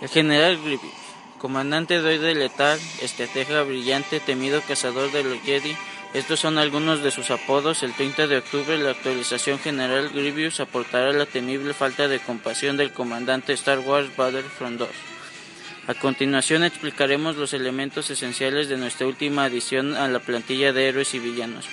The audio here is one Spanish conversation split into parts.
El general Grievous, comandante droide letal, estratega brillante, temido cazador de los Jedi, estos son algunos de sus apodos. El 30 de octubre, la actualización general Grievous aportará la temible falta de compasión del comandante Star Wars Battlefront 2. A continuación explicaremos los elementos esenciales de nuestra última adición a la plantilla de héroes y villanos.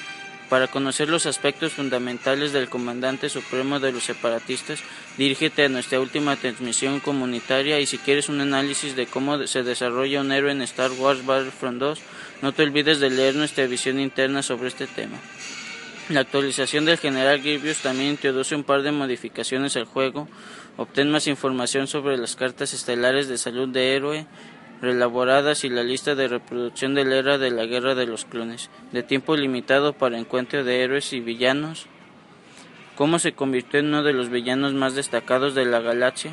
Para conocer los aspectos fundamentales del comandante supremo de los separatistas, dirígete a nuestra última transmisión comunitaria y si quieres un análisis de cómo se desarrolla un héroe en Star Wars Battlefront 2, no te olvides de leer nuestra visión interna sobre este tema. La actualización del General Grievous también introduce un par de modificaciones al juego. Obtén más información sobre las cartas estelares de salud de héroe, relaboradas y la lista de reproducción de la era de la Guerra de los Clones, de tiempo limitado para encuentro de héroes y villanos, cómo se convirtió en uno de los villanos más destacados de la galaxia.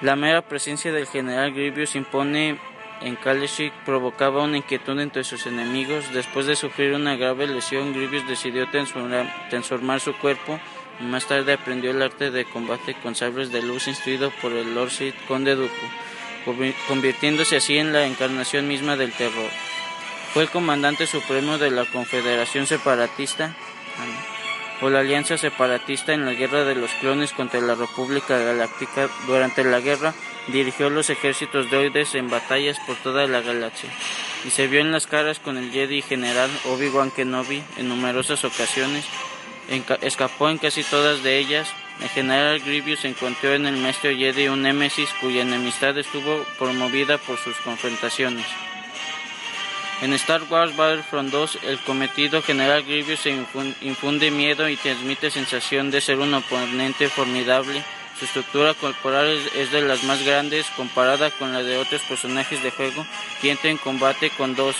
La mera presencia del general Grievous impone en Kalashik provocaba una inquietud entre sus enemigos. Después de sufrir una grave lesión, Grievous decidió transformar, su cuerpo y más tarde aprendió el arte de combate con sables de luz instruido por el Lord Sith Conde Dooku convirtiéndose así en la encarnación misma del terror. Fue el comandante supremo de la Confederación Separatista o la Alianza Separatista en la Guerra de los Clones contra la República Galáctica. Durante la guerra dirigió los ejércitos droides en batallas por toda la galaxia y se vio en las caras con el Jedi general Obi-Wan Kenobi en numerosas ocasiones. escapó en casi todas de ellas el general Grievous encontró en el maestro Jedi un némesis cuya enemistad estuvo promovida por sus confrontaciones. En Star Wars Battlefront 2, el cometido General Grievous infunde miedo y transmite sensación de ser un oponente formidable. Su estructura corporal es de las más grandes comparada con la de otros personajes de juego y entra en combate con dos